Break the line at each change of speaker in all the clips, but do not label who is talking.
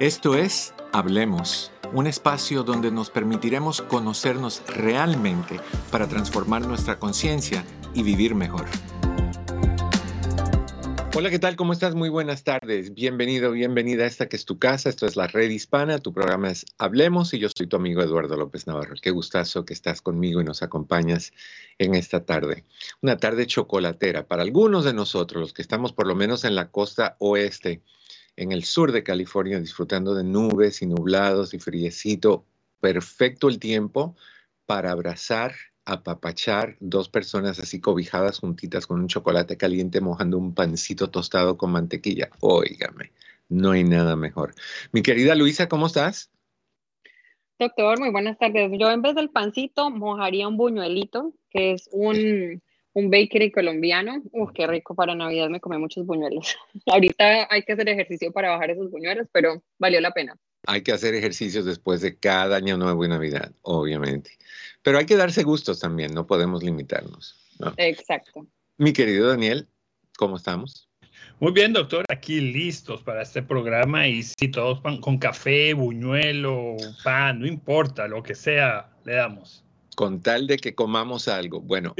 Esto es Hablemos, un espacio donde nos permitiremos conocernos realmente para transformar nuestra conciencia y vivir mejor. Hola, ¿qué tal? ¿Cómo estás? Muy buenas tardes. Bienvenido, bienvenida a esta que es tu casa. Esto es la Red Hispana. Tu programa es Hablemos y yo soy tu amigo Eduardo López Navarro. Qué gustazo que estás conmigo y nos acompañas en esta tarde. Una tarde chocolatera para algunos de nosotros, los que estamos por lo menos en la costa oeste en el sur de California disfrutando de nubes y nublados y friecito. Perfecto el tiempo para abrazar, apapachar dos personas así cobijadas juntitas con un chocolate caliente mojando un pancito tostado con mantequilla. Óigame, no hay nada mejor. Mi querida Luisa, ¿cómo estás?
Doctor, muy buenas tardes. Yo en vez del pancito mojaría un buñuelito, que es un un bakery colombiano. Uf, qué rico para Navidad, me comí muchos buñuelos. Ahorita hay que hacer ejercicio para bajar esos buñuelos, pero valió la pena.
Hay que hacer ejercicios después de cada año nuevo y Navidad, obviamente. Pero hay que darse gustos también, no podemos limitarnos.
Exacto.
Mi querido Daniel, ¿cómo estamos?
Muy bien, doctor, aquí listos para este programa y si todos con café, buñuelo, pan, no importa, lo que sea, le damos
con tal de que comamos algo. Bueno,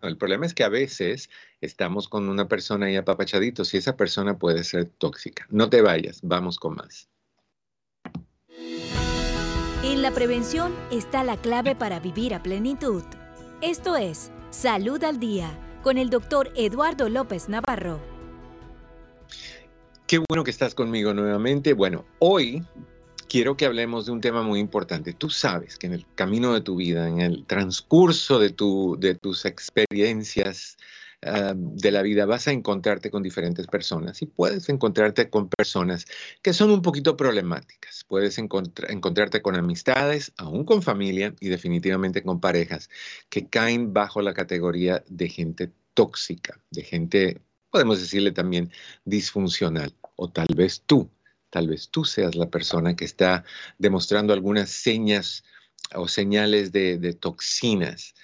el problema es que a veces estamos con una persona ahí apapachaditos y esa persona puede ser tóxica. No te vayas, vamos con más.
En la prevención está la clave para vivir a plenitud. Esto es Salud al Día con el doctor Eduardo López Navarro.
Qué bueno que estás conmigo nuevamente. Bueno, hoy quiero que hablemos de un tema muy importante. Tú sabes que en el camino de tu vida, en el transcurso de, tu, de tus experiencias ah, de la vida, vas a encontrarte con diferentes personas y puedes encontrarte con personas que son un poquito problemáticas. Puedes encontrarte con amistades, aún con familia y definitivamente con parejas que caen bajo la categoría de gente tóxica, de gente, podemos decirle también, disfuncional. O tal vez tú Tal vez tú seas la persona que está demostrando algunas señas o señales de, toxinas.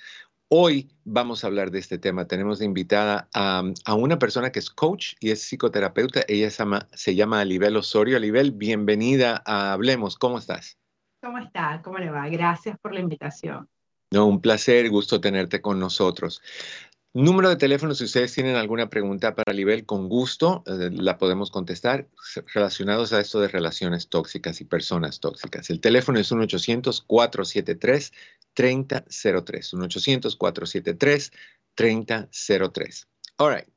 Hoy vamos a hablar de este tema. Tenemos de invitada a, una persona que es coach y es psicoterapeuta. Ella se llama, se llama Alibel Osorio. Alibel, bienvenida a Hablemos. ¿Cómo estás?
¿Cómo está? ¿Cómo le va? Gracias por la invitación.
No, un placer, gusto tenerte con nosotros. Número de teléfono, si ustedes tienen alguna pregunta para Libel, con gusto eh, la podemos contestar relacionados a esto de relaciones tóxicas y personas tóxicas. El teléfono es 1-800-473-3003. 1-800-473-3003. All right.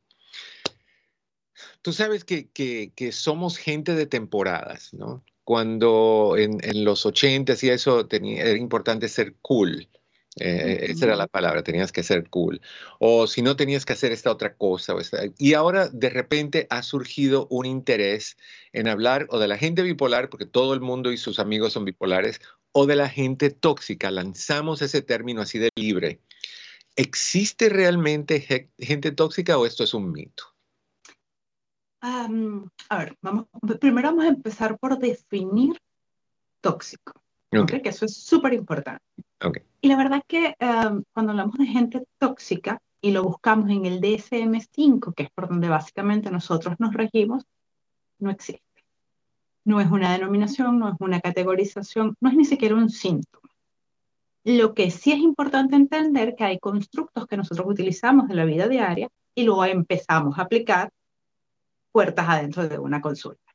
Tú sabes que, que, somos gente de temporadas, ¿no? Cuando en, los 80 y eso era importante ser cool eh, esa era la palabra, tenías que ser cool. O si no, tenías que hacer esta otra cosa. y ahora de repente ha surgido un interés en hablar o de la gente bipolar, porque todo el mundo y sus amigos son bipolares, o de la gente tóxica. Lanzamos ese término así de libre. ¿Existe realmente gente tóxica o esto es un mito?
a ver, vamos, primero vamos a empezar por definir tóxico. Que eso es súper importante. Y la verdad que em, cuando hablamos de gente tóxica y lo buscamos en el DSM-5, que es por donde básicamente nosotros nos regimos, no existe. No es una denominación, no es una categorización, no es ni siquiera un síntoma. Lo que sí es importante entender que hay constructos que nosotros utilizamos en la vida diaria y luego empezamos a aplicar puertas adentro de una consulta.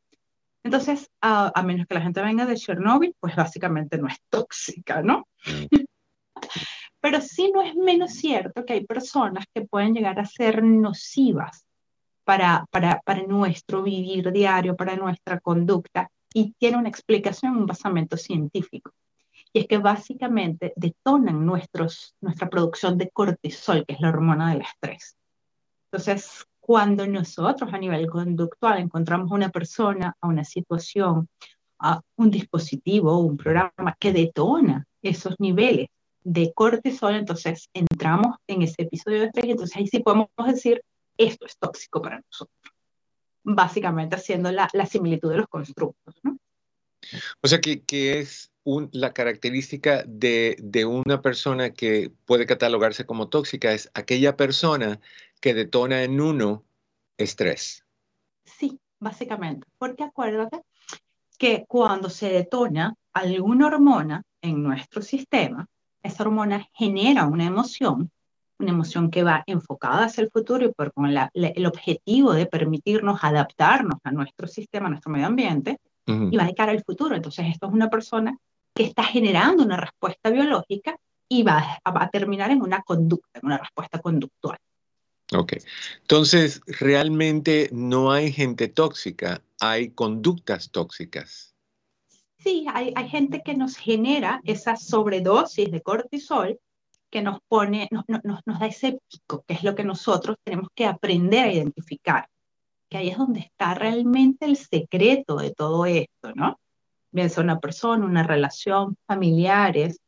Entonces, a, menos que la gente venga de Chernobyl, pues básicamente no es tóxica, ¿no? Mm. Pero sí no es menos cierto que hay personas que pueden llegar a ser nocivas para, para, para nuestro vivir diario, para nuestra conducta, y tiene una explicación, un basamento científico. Y es que básicamente detonan nuestros, nuestra producción de cortisol, que es la hormona del estrés. Entonces, cuando nosotros a nivel conductual encontramos una persona, a una situación, a un dispositivo, un programa que detona esos niveles de cortisol, entonces entramos en ese episodio de estrés y entonces ahí sí podemos decir, esto es tóxico para nosotros. Básicamente haciendo la, la similitud de los constructos. ¿no?
O sea, que, que es un, la característica de, de, una persona que puede catalogarse como tóxica, es aquella persona que detona en uno estrés.
Sí, básicamente, porque acuérdate que cuando se detona alguna hormona en nuestro sistema, esa hormona genera una emoción, una emoción que va enfocada hacia el futuro y por, con el objetivo de permitirnos adaptarnos a nuestro sistema, a nuestro medio ambiente, y va de cara al futuro. Entonces, esto es una persona que está generando una respuesta biológica y va a, terminar en una conducta, en una respuesta conductual.
Ok. Entonces, realmente no hay gente tóxica, hay conductas tóxicas.
Sí, hay, hay gente que nos genera esa sobredosis de cortisol que nos pone, nos, da ese pico, que es lo que nosotros tenemos que aprender a identificar, que ahí es donde está realmente el secreto de todo esto, ¿no? Bien sea una persona, una relación, familiares,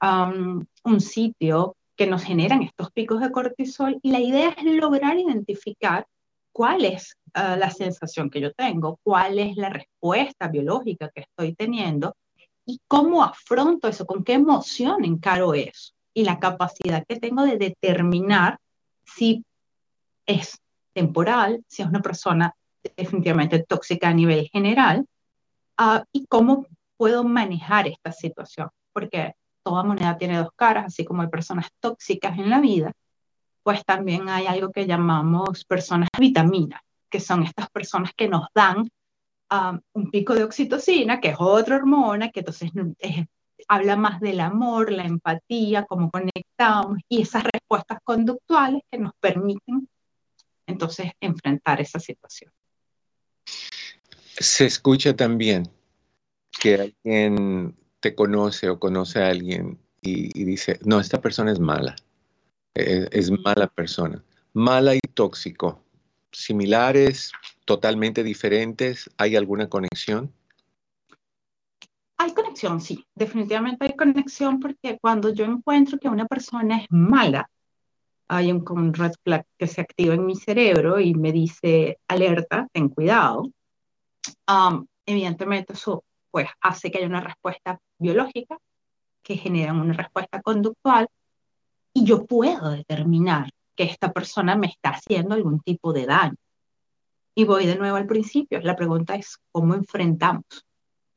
un sitio que nos generan estos picos de cortisol y la idea es lograr identificar cuál es ah, la sensación que yo tengo, cuál es la respuesta biológica que estoy teniendo y cómo afronto eso, con qué emoción encaro eso y la capacidad que tengo de determinar si es temporal, si es una persona definitivamente tóxica a nivel general ah, y cómo puedo manejar esta situación, porque toda moneda tiene dos caras, así como hay personas tóxicas en la vida, pues también hay algo que llamamos personas vitaminas, que son estas personas que nos dan um, un pico de oxitocina, que es otra hormona, que entonces habla más del amor, la empatía, cómo conectamos y esas respuestas conductuales que nos permiten entonces enfrentar esa situación.
Se escucha también que alguien te conoce o conoce a alguien y, dice, no, esta persona es mala, es, es, mala persona, mala y tóxico, similares, totalmente diferentes, ¿hay alguna conexión?
Hay conexión, sí, definitivamente hay conexión porque cuando yo encuentro que una persona es mala, hay un, red flag que se activa en mi cerebro y me dice, alerta, ten cuidado. Um, evidentemente eso pues hace que haya una respuesta biológica que genera una respuesta conductual y yo puedo determinar que esta persona me está haciendo algún tipo de daño. Y voy de nuevo al principio, la pregunta es cómo enfrentamos,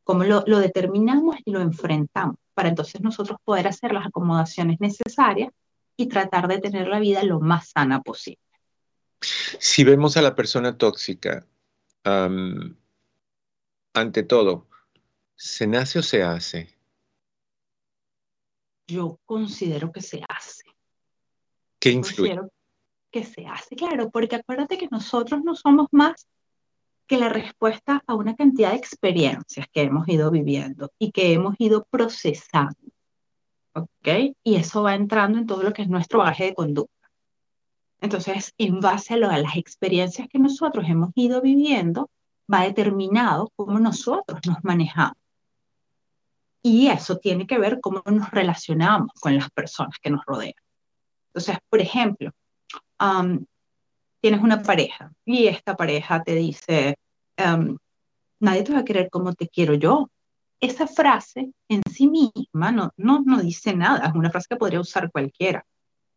cómo lo, lo determinamos y lo enfrentamos, para entonces nosotros poder hacer las acomodaciones necesarias y tratar de tener la vida lo más sana posible.
Si vemos a la persona tóxica, ante todo, ¿Se nace o se hace?
Yo considero que se hace.
¿Qué influye?
Considero que se hace, claro, porque acuérdate que nosotros no somos más que la respuesta a una cantidad de experiencias que hemos ido viviendo y que hemos ido procesando. ¿Ok? Y eso va entrando en todo lo que es nuestro bagaje de conducta. Entonces, en base a, a las experiencias que nosotros hemos ido viviendo, va determinado cómo nosotros nos manejamos. Y eso tiene que ver cómo nos relacionamos con las personas que nos rodean. Entonces, por ejemplo, tienes una pareja y esta pareja te dice, nadie te va a querer como te quiero yo. Esa frase en sí misma no, no, no dice nada, es una frase que podría usar cualquiera.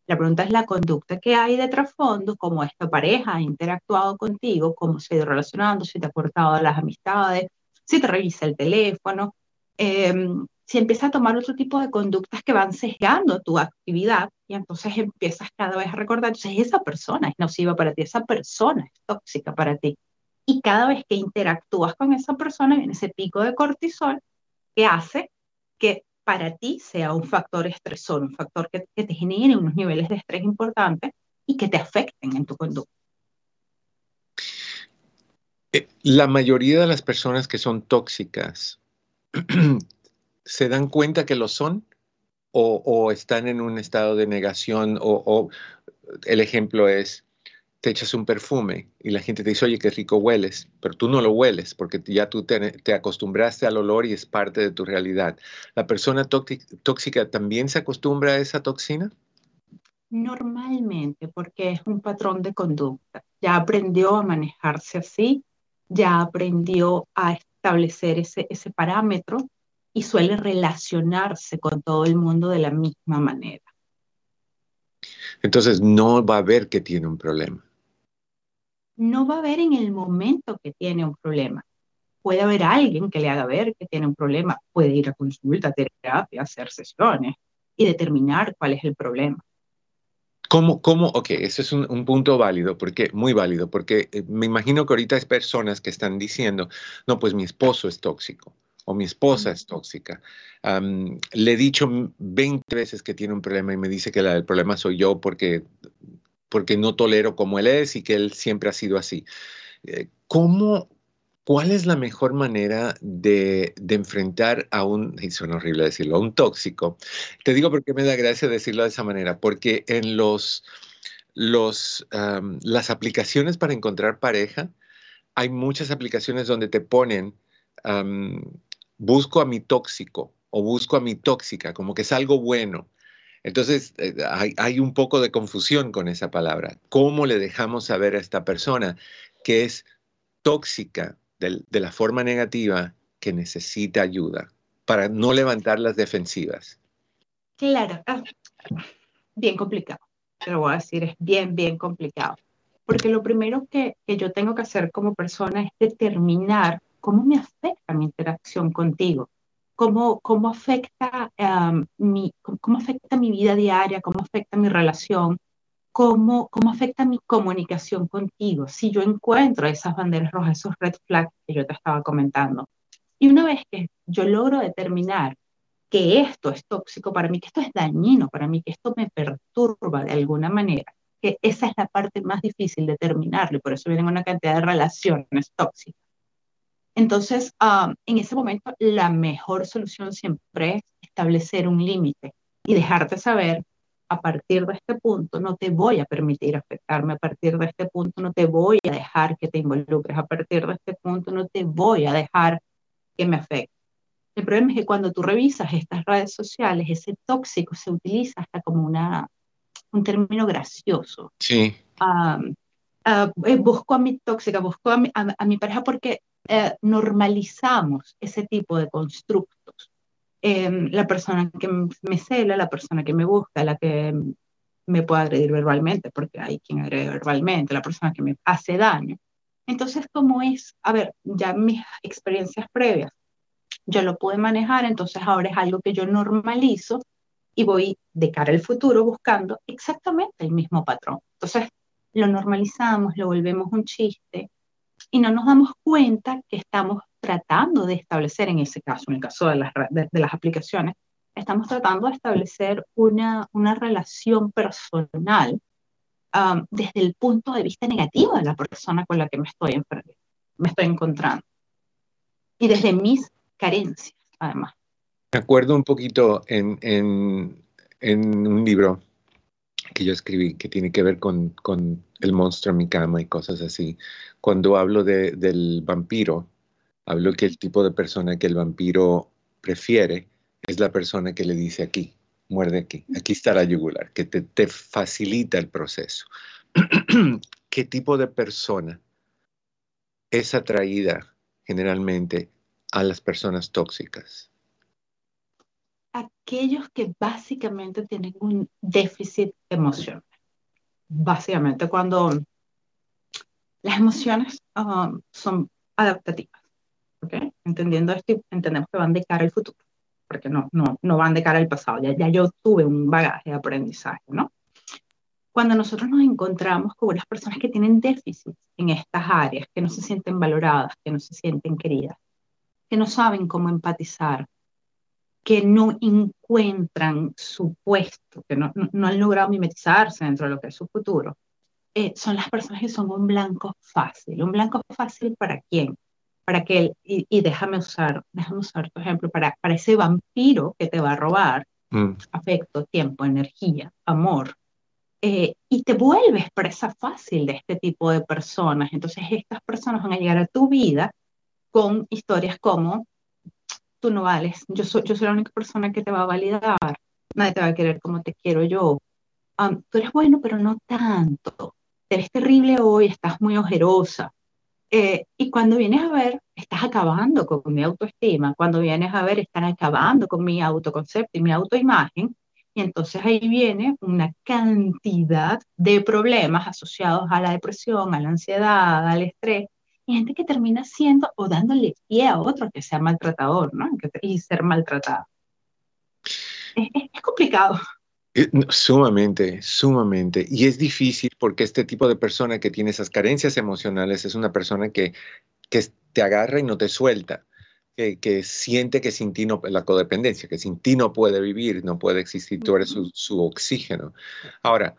La pregunta es la conducta que hay de trasfondo, cómo esta pareja ha interactuado contigo, cómo se ha ido relacionando, si te ha cortado las amistades, si te revisa el teléfono, Em, si empiezas a tomar otro tipo de conductas que van sesgando tu actividad y entonces empiezas cada vez a recordar, entonces esa persona es nociva para ti, esa persona es tóxica para ti. Y cada vez que interactúas con esa persona viene ese pico de cortisol que hace que para ti sea un factor estresor, un factor que, que te genere unos niveles de estrés importantes y que te afecten en tu conducta.
Eh, la mayoría de las personas que son tóxicas se dan cuenta que lo son o, están en un estado de negación o, el ejemplo es, te echas un perfume y la gente te dice, oye, qué rico hueles, pero tú no lo hueles porque ya tú te, acostumbraste al olor y es parte de tu realidad. ¿La persona tóxica también se acostumbra a esa toxina?
Normalmente, porque es un patrón de conducta. Ya aprendió a manejarse así, ya aprendió a establecer ese, ese parámetro y suele relacionarse con todo el mundo de la misma manera.
Entonces no va a ver que tiene un problema.
No va a ver en el momento que tiene un problema, puede haber alguien que le haga ver que tiene un problema, puede ir a consulta, terapia, hacer sesiones y determinar cuál es el problema.
¿Cómo, cómo? Ok, ese es un, punto válido, porque, muy válido, porque eh, me imagino que ahorita hay personas que están diciendo, no, pues mi esposo es tóxico o mi esposa es tóxica. le he dicho 20 veces que tiene un problema y me dice que el problema soy yo porque, porque no tolero como él es y que él siempre ha sido así. Eh, ¿Cómo, ¿Cuál es la mejor manera de, enfrentar a un, y suena horrible decirlo, a un tóxico? Te digo porque me da gracia decirlo de esa manera, porque en los, las aplicaciones para encontrar pareja, hay muchas aplicaciones donde te ponen, busco a mi tóxico o busco a mi tóxica, como que es algo bueno. Entonces, eh, hay, un poco de confusión con esa palabra. ¿Cómo le dejamos saber a esta persona que es tóxica de, la forma negativa que necesita ayuda para no levantar las defensivas.
Claro, ah, bien complicado. Te lo voy a decir, es bien, bien complicado. Porque lo primero que, yo tengo que hacer como persona es determinar cómo me afecta mi interacción contigo, cómo, cómo, afecta, mi, cómo afecta mi vida diaria, cómo afecta mi relación, cómo, cómo afecta mi comunicación contigo si yo encuentro esas banderas rojas, esos red flags que yo te estaba comentando. Y una vez que yo logro determinar que esto es tóxico para mí, que esto es dañino para mí, que esto me perturba de alguna manera, que esa es la parte más difícil de determinarlo y por eso vienen una cantidad de relaciones tóxicas. Entonces, ah, en ese momento, la mejor solución siempre es establecer un límite y dejarte saber a partir de este punto no te voy a permitir afectarme, a partir de este punto no te voy a dejar que te involucres, a partir de este punto no te voy a dejar que me afecte. El problema es que cuando tú revisas estas redes sociales, ese tóxico se utiliza hasta como una, un término gracioso.
Sí.
Ah, eh, busco a mi tóxica, busco a mi, a, mi pareja porque eh, normalizamos ese tipo de constructos. Em, la persona que me cela, la persona que me busca, la que me puede agredir verbalmente, porque hay quien agrede verbalmente, la persona que me hace daño. Entonces, como es, a ver, ya mis experiencias previas, yo lo pude manejar, entonces ahora es algo que yo normalizo y voy de cara al futuro buscando exactamente el mismo patrón. Entonces, lo normalizamos, lo volvemos un chiste y no nos damos cuenta que estamos tratando de establecer, en ese caso, en el caso de las, de, las aplicaciones, estamos tratando de establecer una, una relación personal um, desde el punto de vista negativo de la persona con la que me estoy, me estoy encontrando. Y desde mis carencias, además.
Me acuerdo un poquito en, en, en un libro que yo escribí que tiene que ver con, con, el monstruo en mi cama y cosas así. Cuando hablo de, del vampiro, Hablo que el tipo de persona que el vampiro prefiere es la persona que le dice aquí, muerde aquí, aquí está la yugular, que te, te facilita el proceso. ¿Qué tipo de persona es atraída generalmente a las personas tóxicas?
Aquellos que básicamente tienen un déficit emocional. Básicamente cuando las emociones um, son adaptativas Entendiendo esto, entendemos que van de cara al futuro, porque no, no, no van de cara al pasado. Ya, ya yo tuve un bagaje de aprendizaje, ¿no? Cuando nosotros nos encontramos con las personas que tienen déficit en estas áreas, que no se sienten valoradas, que no se sienten queridas, que no saben cómo empatizar, que no encuentran su puesto, que no, no, han logrado mimetizarse dentro de lo que es su futuro, eh, son las personas que son un blanco fácil. ¿Un blanco fácil para quién? Para que, y, y, déjame usar, déjame usar tu ejemplo, para, para ese vampiro que te va a robar mm. afecto, tiempo, energía, amor, eh, y te vuelves presa fácil de este tipo de personas. Entonces estas personas van a llegar a tu vida con historias como, tú no vales, yo soy, yo soy la única persona que te va a validar, nadie te va a querer como te quiero yo. tú eres bueno, pero no tanto. Eres terrible hoy, estás muy ojerosa. Eh, y cuando vienes a ver, estás acabando con mi autoestima, cuando vienes a ver, están acabando con mi autoconcepto y mi autoimagen, y entonces ahí viene una cantidad de problemas asociados a la depresión, a la ansiedad, al estrés, y gente que termina siendo o dándole pie a otro que sea maltratador, ¿no? Y ser maltratado. Es, complicado.
Eh, sumamente, sumamente. Y es difícil porque este tipo de persona que tiene esas carencias emocionales es una persona que, que te agarra y no te suelta. Que, siente que sin ti no, la codependencia, que sin ti no puede vivir, no puede existir, tú eres su, oxígeno. Ahora,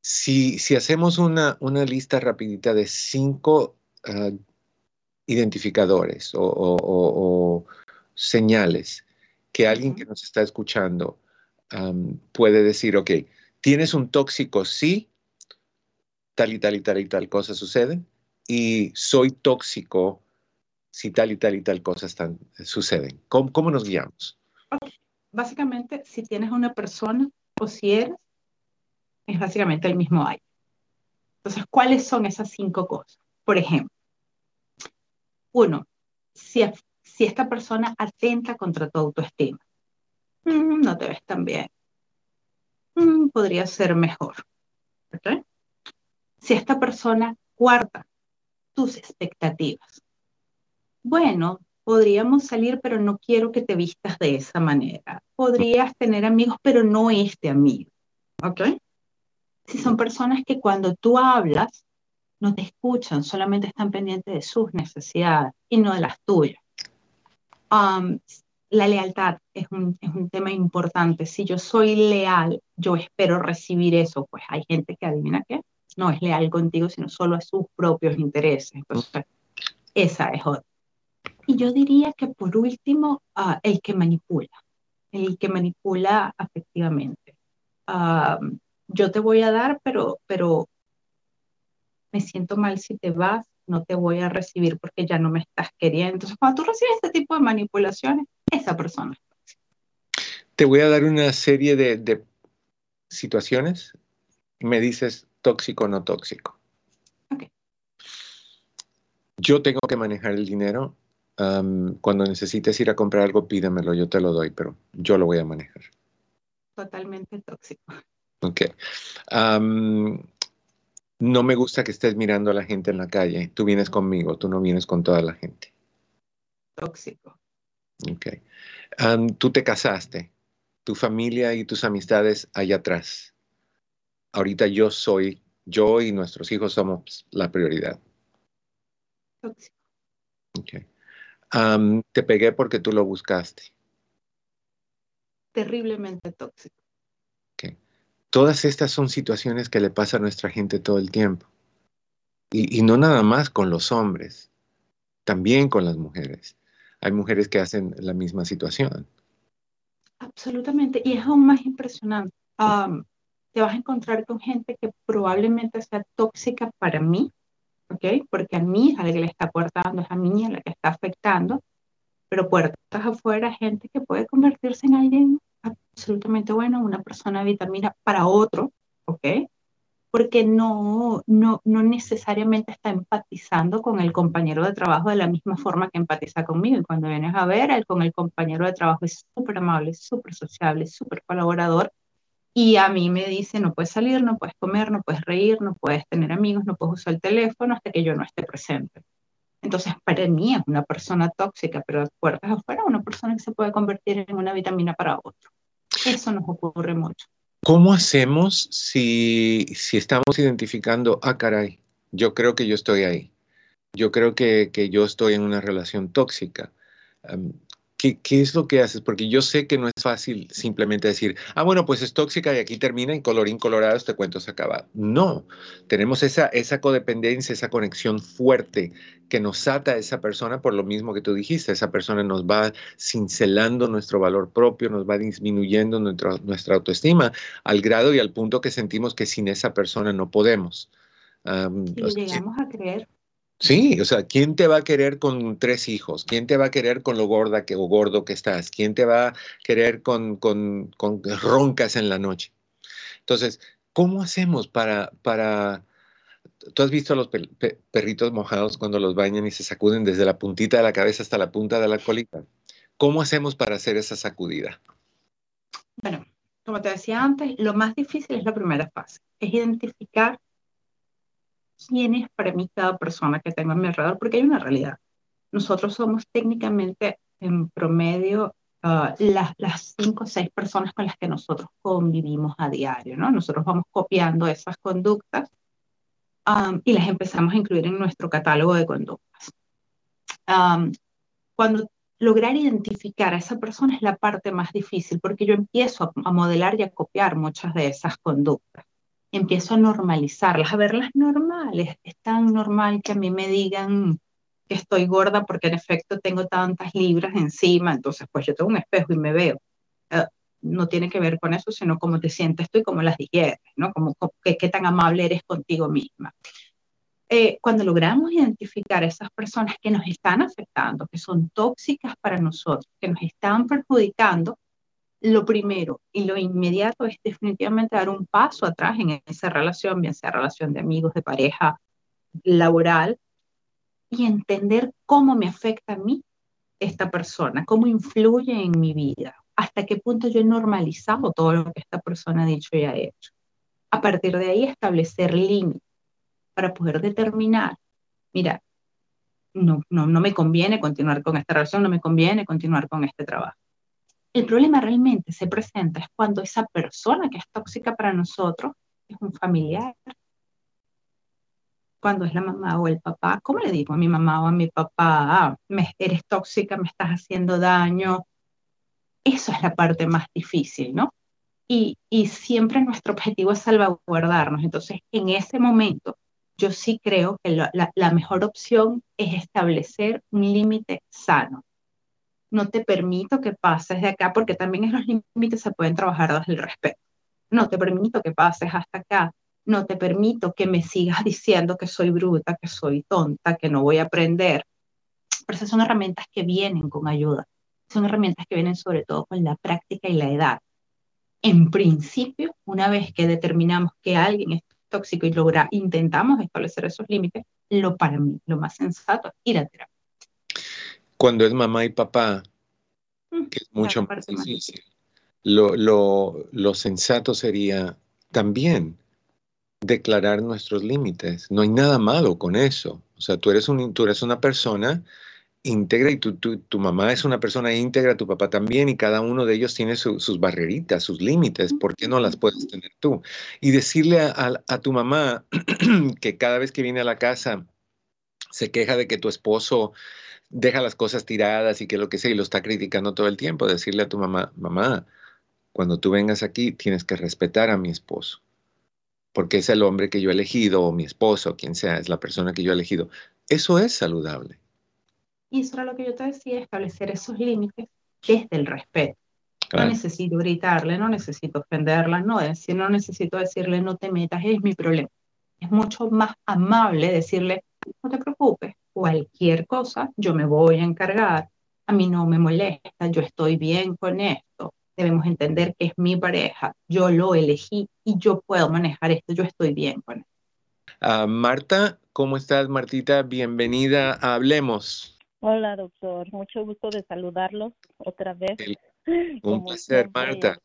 si, si hacemos una, una lista rapidita de cinco Ah, identificadores o, señales que alguien que nos está escuchando puede decir, ok, tienes un tóxico, sí, tal y tal y tal y tal cosa sucede, y soy tóxico si tal y tal y tal cosa están, suceden. ¿Cómo, nos guiamos?
Básicamente, si tienes una persona o si eres, es básicamente el mismo aire. Entonces, ¿cuáles son esas cinco cosas? Por ejemplo, uno, si, si esta persona atenta contra tu autoestima, mm, no te ves tan bien, mm, podría ser mejor. Si esta persona cuarta tus expectativas, bueno, podríamos salir, pero no quiero que te vistas de esa manera. Podrías tener amigos, pero no este amigo. ¿Ok? Si son personas que cuando tú hablas, no te escuchan, solamente están pendientes de sus necesidades y no de las tuyas. Um, la lealtad es un, es un, tema importante. Si yo soy leal, yo espero recibir eso. Pues hay gente que adivina qué, no es leal contigo, sino solo a sus propios intereses. Entonces, esa es otra. Y yo diría que por último, uh, el que manipula, el que manipula afectivamente. Um, yo te voy a dar, pero, pero me siento mal si te vas, no te voy a recibir porque ya no me estás queriendo. Entonces, cuando tú recibes este tipo de manipulaciones, esa persona.
Te voy a dar una serie de, situaciones. Me dices tóxico o no tóxico. Okay. Yo tengo que manejar el dinero. cuando necesites ir a comprar algo, pídamelo, yo te lo doy, pero yo lo voy a manejar.
Totalmente tóxico.
Ok no me gusta que estés mirando a la gente en la calle. Tú vienes conmigo, tú no vienes con toda la gente.
Tóxico.
Ok. tú te casaste, tu familia y tus amistades allá atrás. Ahorita yo soy, yo y nuestros hijos somos la prioridad.
Tóxico.
Te pegué porque tú lo buscaste.
Terriblemente tóxico.
Todas estas son situaciones que le pasa a nuestra gente todo el tiempo. Y, no nada más con los hombres, también con las mujeres. Hay mujeres que hacen la misma situación.
Absolutamente, y es aún más impresionante. te vas a encontrar con gente que probablemente sea tóxica para mí, ¿ok? Porque a mí a la que le está cortando, es a mí a la que está afectando, pero puertas afuera, gente que puede convertirse en alguien absolutamente bueno, una persona vitamina para otro, ¿ok? Porque no, no, no necesariamente está empatizando con el compañero de trabajo de la misma forma que empatiza conmigo. Y cuando vienes a ver, él con el compañero de trabajo es súper amable, súper sociable, súper colaborador. Y a mí me dice, no puedes salir, no puedes comer, no puedes reír, no puedes tener amigos, no puedes usar el teléfono hasta que yo no esté presente. Entonces, para mí es una persona tóxica, pero de puertas afuera, una persona que se puede convertir en una vitamina para otro. Eso nos ocurre mucho.
¿Cómo hacemos si, si estamos identificando, ah, caray, yo creo que yo estoy ahí? Yo creo que, que yo estoy en una relación tóxica. ¿Qué, es lo que haces? Porque yo sé que no es fácil simplemente decir, ah, bueno, pues es tóxica y aquí termina y colorín colorado este cuento se acaba. No, tenemos esa, esa codependencia, esa conexión fuerte que nos ata a esa persona por lo mismo que tú dijiste. Esa persona nos va cincelando nuestro valor propio, nos va disminuyendo nuestra autoestima al grado y al punto que sentimos que sin esa persona no podemos.
y llegamos a creer
Sí, o sea, ¿quién te va a querer con tres hijos? ¿Quién te va a querer con lo gorda que, o gordo que estás? ¿Quién te va a querer con, con, roncas en la noche? Entonces, ¿cómo hacemos para, para... ¿Tú has visto a los perritos mojados cuando los bañan y se sacuden desde la puntita de la cabeza hasta la punta de la colita? ¿Cómo hacemos para hacer esa sacudida?
Bueno, como te decía antes, lo más difícil es la primera fase, es identificar quién es para mí cada persona que tengo a mi alrededor, porque hay una realidad. Nosotros somos técnicamente en promedio ah, las, las cinco o seis personas con las que nosotros convivimos a diario, ¿no? Nosotros vamos copiando esas conductas y las empezamos a incluir en nuestro catálogo de conductas. cuando lograr identificar a esa persona es la parte más difícil, porque yo empiezo a modelar y a copiar muchas de esas conductas empiezo a normalizarlas, a verlas normales. Es tan normal que a mí me digan que estoy gorda porque en efecto tengo tantas libras encima, entonces pues yo tengo un espejo y me veo. Eh, no tiene que ver con eso, sino cómo te sientes tú y cómo las digieres, ¿no? Como, qué, tan amable eres contigo misma. Eh, cuando logramos identificar esas personas que nos están afectando, que son tóxicas para nosotros, que nos están perjudicando, lo primero y lo inmediato es definitivamente dar un paso atrás en esa relación, bien sea relación de amigos, de pareja, laboral, y entender cómo me afecta a mí esta persona, cómo influye en mi vida, hasta qué punto yo he normalizado todo lo que esta persona ha dicho y ha hecho. A partir de ahí establecer límites para poder determinar, mira, no, no, no me conviene continuar con esta relación, no me conviene continuar con este trabajo el problema realmente se presenta es cuando esa persona que es tóxica para nosotros es un familiar. Cuando es la mamá o el papá, ¿cómo le digo a mi mamá o a mi papá, ah, me, eres tóxica, me estás haciendo daño? Eso es la parte más difícil, ¿no? Y, siempre nuestro objetivo es salvaguardarnos. Entonces, en ese momento, yo sí creo que la mejor opción es establecer un límite sano no te permito que pases de acá, porque también en los límites se pueden trabajar desde el respeto. No te permito que pases hasta acá. No te permito que me sigas diciendo que soy bruta, que soy tonta, que no voy a aprender. Pero esas son herramientas que vienen con ayuda. Son herramientas que vienen sobre todo con la práctica y la edad. En principio, una vez que determinamos que alguien es tóxico y logra, intentamos establecer esos límites, lo para mí, lo más sensato es ir a terapia
cuando es mamá y papá, mm, que es mucho más difícil, lo, lo, sensato sería también declarar nuestros límites. No hay nada malo con eso. O sea, tú eres, un, tú eres una persona íntegra y tu, tu, mamá es una persona íntegra, tu papá también, y cada uno de ellos tiene sus barreritas, sus límites. ¿Por qué no las puedes tener tú? Y decirle a, a tu mamá que cada vez que viene a la casa se queja de que tu esposo deja las cosas tiradas y que lo que sea, y lo está criticando todo el tiempo, decirle a tu mamá, mamá, cuando tú vengas aquí tienes que respetar a mi esposo, porque es el hombre que yo he elegido, o mi esposo, quien sea, es la persona que yo he elegido. Eso es saludable.
Y eso era lo que yo te decía, establecer esos límites desde el respeto. No necesito gritarle, no necesito ofenderla, no, decir, no necesito decirle no te metas, es mi problema. Es mucho más amable decirle no te preocupes, cualquier cosa, yo me voy a encargar, a mí no me molesta, yo estoy bien con esto, debemos entender que es mi pareja, yo lo elegí y yo puedo manejar esto, yo estoy bien con esto.
Ah, Marta, ¿cómo estás, Martita? Bienvenida a Hablemos.
Hola, doctor. Mucho gusto de saludarlos otra vez.
un placer, Marta.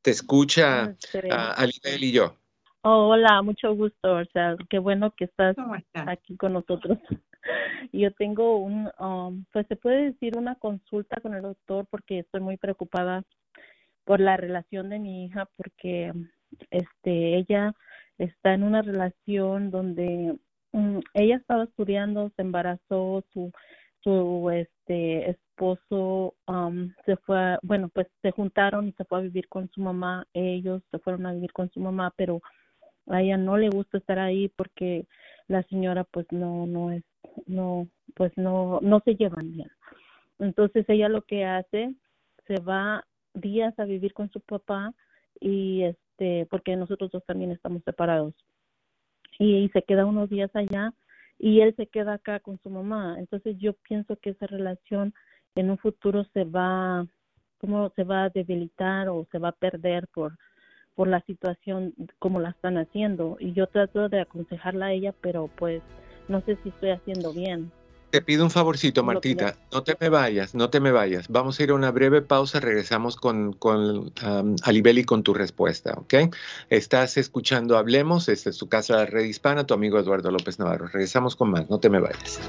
Te escucha uh, Alibel y yo.
Oh, hola, mucho gusto. O sea, qué bueno que estás aquí con nosotros. Yo tengo un, um, pues se puede decir una consulta con el doctor porque estoy muy preocupada por la relación de mi hija porque este ella está en una relación donde um, ella estaba estudiando, se embarazó, su su este esposo um, se fue, bueno, pues se juntaron y se fue a vivir con su mamá, ellos se fueron a vivir con su mamá, pero a ella no le gusta estar ahí porque la señora pues no no es no pues no no se llevan bien. Entonces ella lo que hace se va días a vivir con su papá y este porque nosotros dos también estamos separados. Y, se queda unos días allá y él se queda acá con su mamá. Entonces yo pienso que esa relación en un futuro se va como se va a debilitar o se va a perder por por la situación como la están haciendo y yo trato de aconsejarla a ella pero pues no sé si estoy haciendo bien
Te pido un favorcito, Martita. No te me vayas, no te me vayas. Vamos a ir a una breve pausa. Regresamos con, con um, Alibeli con tu respuesta, ¿ok? Estás escuchando Hablemos. Esta es tu casa, la red hispana, tu amigo Eduardo López Navarro. Regresamos con más. No te me vayas.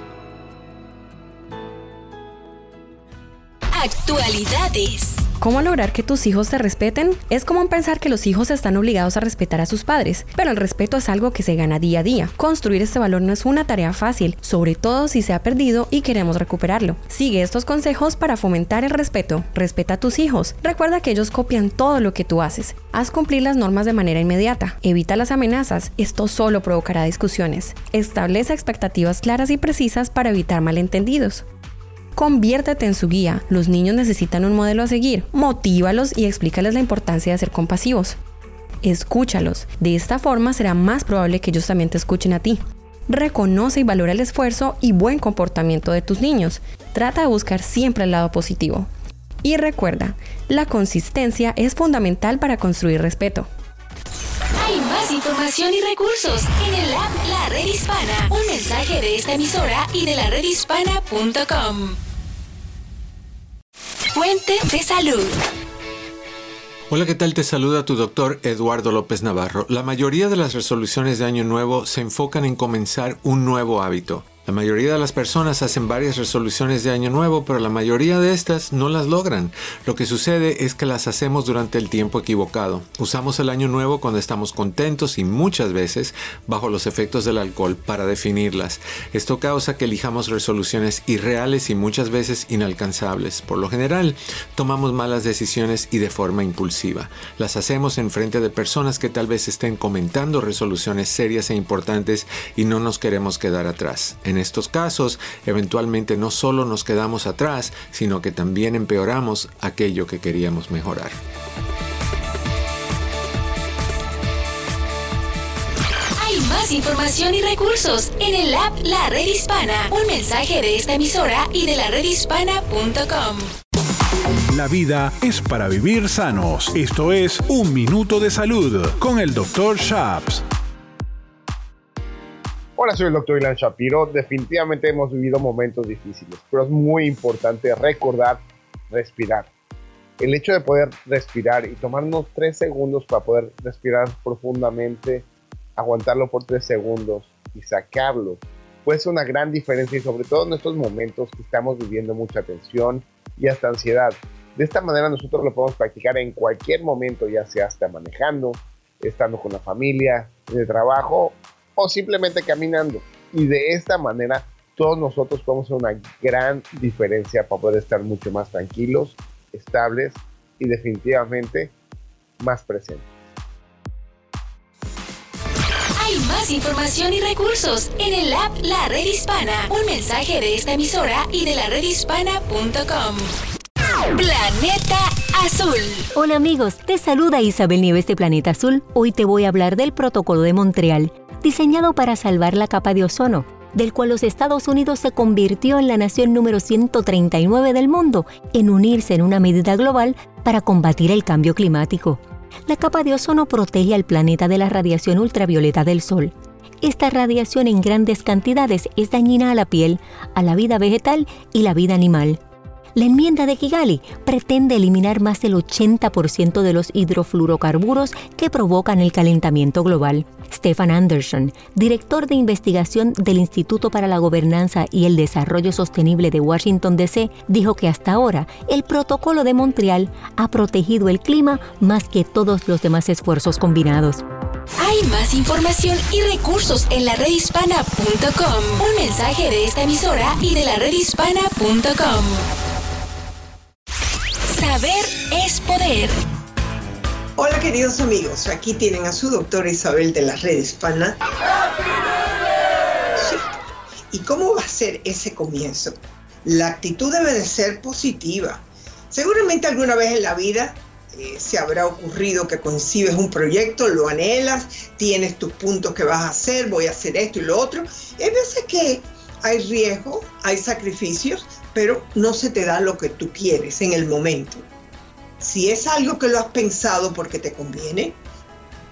Actualidades.
¿Cómo lograr que tus hijos te respeten? Es común pensar que los hijos están obligados a respetar a sus padres, pero el respeto es algo que se gana día a día. Construir este valor no es una tarea fácil, sobre todo si se ha perdido y queremos recuperarlo. Sigue estos consejos para fomentar el respeto. Respeta a tus hijos. Recuerda que ellos copian todo lo que tú haces. Haz cumplir las normas de manera inmediata. Evita las amenazas. Esto solo provocará discusiones. Establece expectativas claras y precisas para evitar malentendidos. Conviértete en su guía. Los niños necesitan un modelo a seguir. Motívalos y explícales la importancia de ser compasivos. Escúchalos. De esta forma será más probable que ellos también te escuchen a ti. Reconoce y valora el esfuerzo y buen comportamiento de tus niños. Trata de buscar siempre el lado positivo. Y recuerda, la consistencia es fundamental para construir respeto.
Más información y recursos en el app La Red Hispana. Un mensaje de esta emisora y de la redhispana.com. Fuente de salud.
Hola, ¿qué tal? Te saluda tu doctor Eduardo López Navarro. La mayoría de las resoluciones de Año Nuevo se enfocan en comenzar un nuevo hábito. La mayoría de las personas hacen varias resoluciones de año nuevo, pero la mayoría de estas no las logran. Lo que sucede es que las hacemos durante el tiempo equivocado. Usamos el año nuevo cuando estamos contentos y muchas veces bajo los efectos del alcohol para definirlas. Esto causa que elijamos resoluciones irreales y muchas veces inalcanzables. Por lo general, tomamos malas decisiones y de forma impulsiva. Las hacemos en frente de personas que tal vez estén comentando resoluciones serias e importantes y no nos queremos quedar atrás. Estos casos, eventualmente no solo nos quedamos atrás, sino que también empeoramos aquello que queríamos mejorar.
Hay más información y recursos en el app La Red Hispana. Un mensaje de esta emisora y de la redhispana.com.
La vida es para vivir sanos. Esto es Un Minuto de Salud con el Dr. Shaps.
Hola, soy el doctor Ilan Shapiro. Definitivamente hemos vivido momentos difíciles, pero es muy importante recordar respirar. El hecho de poder respirar y tomarnos tres segundos para poder respirar profundamente, aguantarlo por tres segundos y sacarlo, puede ser una gran diferencia y sobre todo en estos momentos que estamos viviendo mucha tensión y hasta ansiedad. De esta manera nosotros lo podemos practicar en cualquier momento, ya sea hasta manejando, estando con la familia, en el trabajo o simplemente caminando. Y de esta manera todos nosotros podemos hacer una gran diferencia para poder estar mucho más tranquilos, estables y definitivamente más presentes.
Hay más información y recursos en el app La Red Hispana. Un mensaje de esta emisora y de la redhispana.com. Planeta Azul.
Hola amigos, te saluda Isabel Nieves de Planeta Azul. Hoy te voy a hablar del Protocolo de Montreal diseñado para salvar la capa de ozono, del cual los Estados Unidos se convirtió en la nación número 139 del mundo en unirse en una medida global para combatir el cambio climático. La capa de ozono protege al planeta de la radiación ultravioleta del Sol. Esta radiación en grandes cantidades es dañina a la piel, a la vida vegetal y la vida animal. La enmienda de Kigali pretende eliminar más del 80% de los hidrofluorocarburos que provocan el calentamiento global. Stefan Anderson, director de investigación del Instituto para la Gobernanza y el Desarrollo Sostenible de Washington, D.C., dijo que hasta ahora el protocolo de Montreal ha protegido el clima más que todos los demás esfuerzos combinados.
Hay más información y recursos en la redhispana.com. Un mensaje de esta emisora y de la redhispana.com. Saber es poder.
Hola queridos amigos, aquí tienen a su doctora Isabel de la Red Hispana. ¿Y cómo va a ser ese comienzo? La actitud debe de ser positiva. Seguramente alguna vez en la vida eh, se habrá ocurrido que concibes un proyecto, lo anhelas, tienes tus puntos que vas a hacer, voy a hacer esto y lo otro. hay veces que hay riesgo, hay sacrificios, pero no se te da lo que tú quieres en el momento. Si es algo que lo has pensado porque te conviene,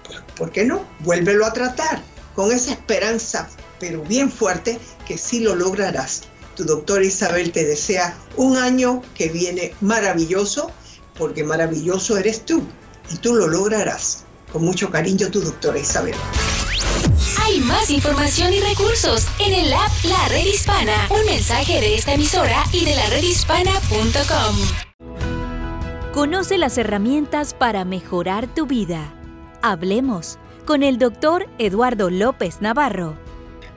pues ¿por qué no? Vuélvelo a tratar con esa esperanza, pero bien fuerte, que sí lo lograrás. tu doctora Isabel te desea un año que viene maravilloso, porque maravilloso eres tú y tú lo lograrás. Con mucho cariño, tu doctora Isabel.
Hay más información y recursos en el app La Red Hispana. Un mensaje de esta emisora y de la redhispana.com.
Conoce las herramientas para mejorar tu vida. Hablemos con el doctor Eduardo López Navarro.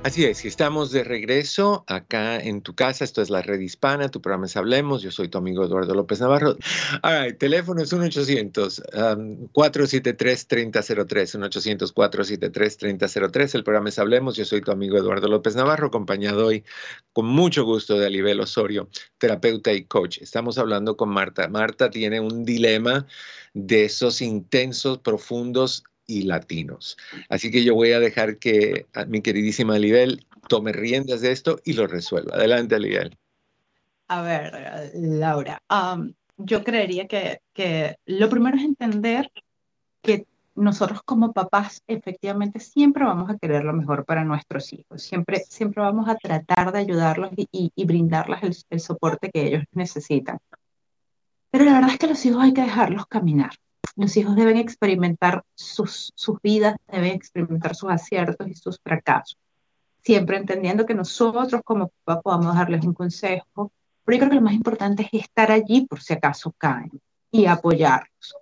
Así es, estamos de regreso acá en tu casa. Esto es la red hispana, tu programa es Hablemos. Yo soy tu amigo Eduardo López Navarro. el teléfono es 1-800-473-3003. 1-800-473-3003. El programa es Hablemos. Yo soy tu amigo Eduardo López Navarro, acompañado hoy con mucho gusto de Alibel Osorio, terapeuta y coach. Estamos hablando con Marta. Marta tiene un dilema de esos intensos, profundos y latinos. Así que yo voy a dejar que mi queridísima Alibel tome riendas de esto y lo resuelva. Adelante, Alibel.
A ver, Laura, yo creería que, que lo primero es entender que nosotros como papás efectivamente siempre vamos a querer lo mejor para nuestros hijos, siempre, siempre vamos a tratar de ayudarlos y, brindarles el, soporte que ellos necesitan. Pero la verdad es que los hijos hay que dejarlos caminar. Los hijos deben experimentar sus, sus vidas, deben experimentar sus aciertos y sus fracasos, siempre entendiendo que nosotros como papá podamos darles un consejo, pero yo creo que lo más importante es estar allí por si acaso caen y apoyarlos.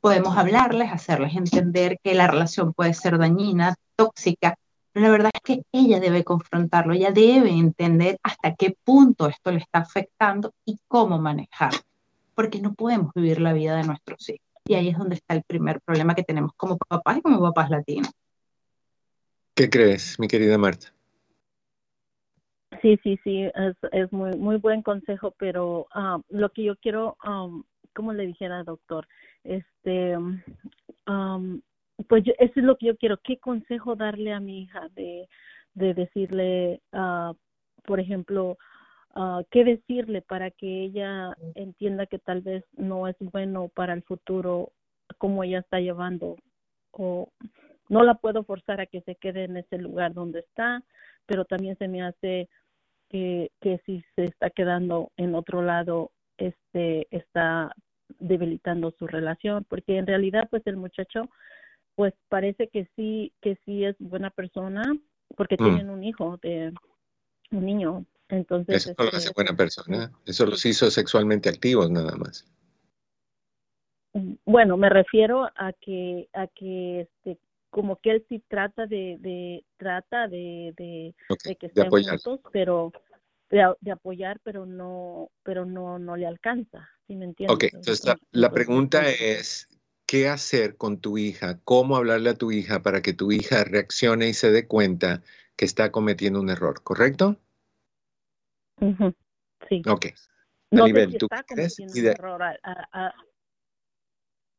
Podemos hablarles, hacerles entender que la relación puede ser dañina, tóxica, pero la verdad es que ella debe confrontarlo, ella debe entender hasta qué punto esto le está afectando y cómo manejarlo, porque no podemos vivir la vida de nuestros hijos. Y ahí es donde está el primer problema que tenemos como papás y como papás latinos.
¿Qué crees, mi querida Marta?
Sí, sí, sí, es, es muy, muy buen consejo, pero um, lo que yo quiero, um, como le dijera doctor, este, um, pues eso es lo que yo quiero. ¿Qué consejo darle a mi hija de, de decirle, uh, por ejemplo, uh, qué decirle para que ella entienda que tal vez no es bueno para el futuro como ella está llevando o no la puedo forzar a que se quede en ese lugar donde está, pero también se me hace que, que si se está quedando en otro lado, este está debilitando su relación, porque en realidad pues el muchacho pues parece que sí que sí es buena persona porque mm. tienen un hijo de un niño entonces,
eso lo hace este, buena persona. Eso los hizo sexualmente activos nada más.
Mm, bueno, me refiero a que a que este como que él sí trata de, de trata de, de, que estén juntos, pero de, apoyar, pero no pero no no le alcanza, ¿sí me entiendes?
Ok, entonces la, la pregunta es ¿qué hacer con tu hija? ¿Cómo hablarle a tu hija para que tu hija reaccione y se dé cuenta que está cometiendo un error, correcto?
Sí.
Ok.
No nivel, ¿tú crees? Error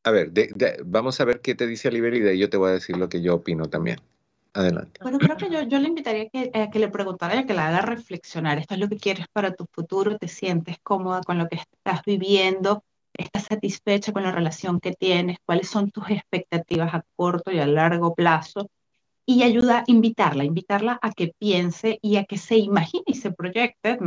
a, ver, vamos a ver qué te dice Alibel y de ahí yo te voy a decir lo que yo opino también. Adelante.
Bueno, creo que yo, yo le invitaría a que, que le preguntara y a que la haga reflexionar. Esto es lo que quieres para tu futuro, te sientes cómoda con lo que estás viviendo, estás satisfecha con la relación que tienes, cuáles son tus expectativas a corto y a largo plazo y ayuda a invitarla, invitarla a que piense y a que se imagine y se proyecte,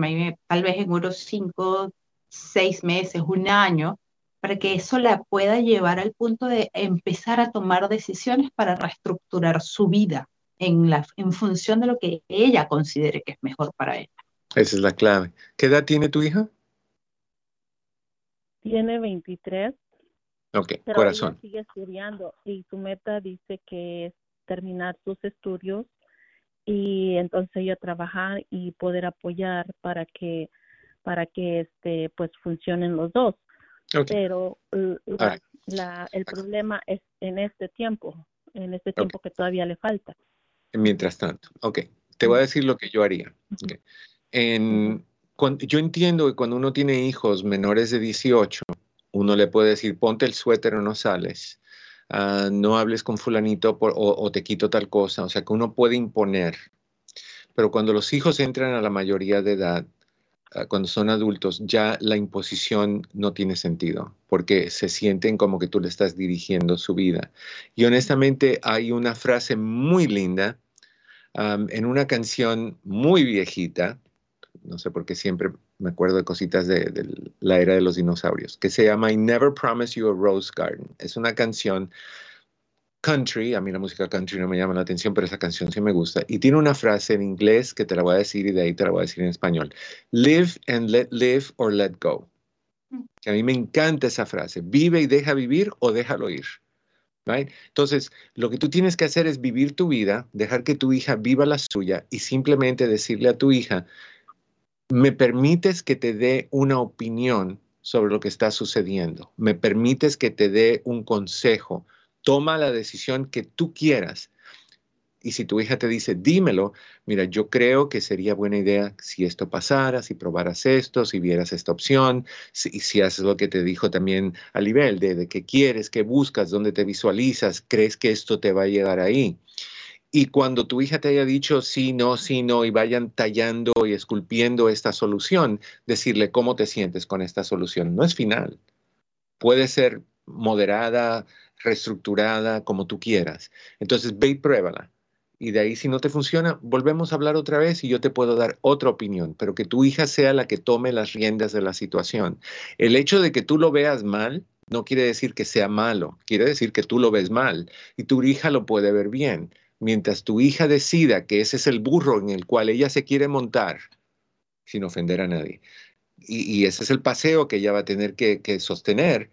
tal vez en unos cinco, seis meses, un año, para que eso la pueda llevar al punto de empezar a tomar decisiones para reestructurar su vida en, la, en función de lo que ella considere que es mejor para ella.
Esa es la clave. ¿Qué edad tiene tu hija?
Tiene 23.
Ok, corazón.
sigue estudiando y su meta dice que es terminar sus estudios y entonces ella trabajar y poder apoyar para que para que este pues funcionen los dos. Pero la, el problema es en este tiempo en este tiempo que todavía le falta.
Mientras tanto ok te voy a decir lo que yo haría en, yo entiendo que cuando uno tiene hijos menores de 18 uno le puede decir ponte el suéter o no sales Ah, no hables con fulanito o, te quito tal cosa, o sea que uno puede imponer. Pero cuando los hijos entran a la mayoría de edad, ah, cuando son adultos, ya la imposición no tiene sentido, porque se sienten como que tú le estás dirigiendo su vida. Y honestamente hay una frase muy linda en una canción muy viejita, no sé por qué siempre me acuerdo de cositas de, la era de los dinosaurios, que se llama I Never Promise You a Rose Garden. Es una canción country, a mí la música country no me llama la atención, pero esa canción sí me gusta. Y tiene una frase en inglés que te la voy a decir y de ahí te la voy a decir en español. Live and let live or let go. Mm. Que a mí me encanta esa frase. Vive y deja vivir o déjalo ir. Entonces, lo que tú tienes que hacer es vivir tu vida, dejar que tu hija viva la suya y simplemente decirle a tu hija, me permites que te dé una opinión sobre lo que está sucediendo, me permites que te dé un consejo, toma la decisión que tú quieras, y si tu hija te dice, dímelo, mira, yo creo que sería buena idea si esto pasara, si probaras esto, si vieras esta opción, si, haces lo que te dijo también a nivel de, de qué quieres, qué buscas, dónde te visualizas, crees que esto te va a llegar ahí. Y cuando tu hija te haya dicho sí, no, sí, no, y vayan tallando y esculpiendo esta solución, decirle cómo te sientes con esta solución. No es final. Puede ser moderada, reestructurada, como tú quieras. Entonces, ve y pruébala y de ahí si no te funciona, volvemos a hablar otra vez y yo te puedo dar otra opinión, pero que tu hija sea la que tome las riendas de la situación. El hecho de que tú lo veas mal no quiere decir que sea malo, quiere decir que tú lo ves mal y tu hija lo puede ver bien. Mientras tu hija decida que ese es el burro en el cual ella se quiere montar, sin ofender a nadie, y, ese es el paseo que ella va a tener que, que sostener,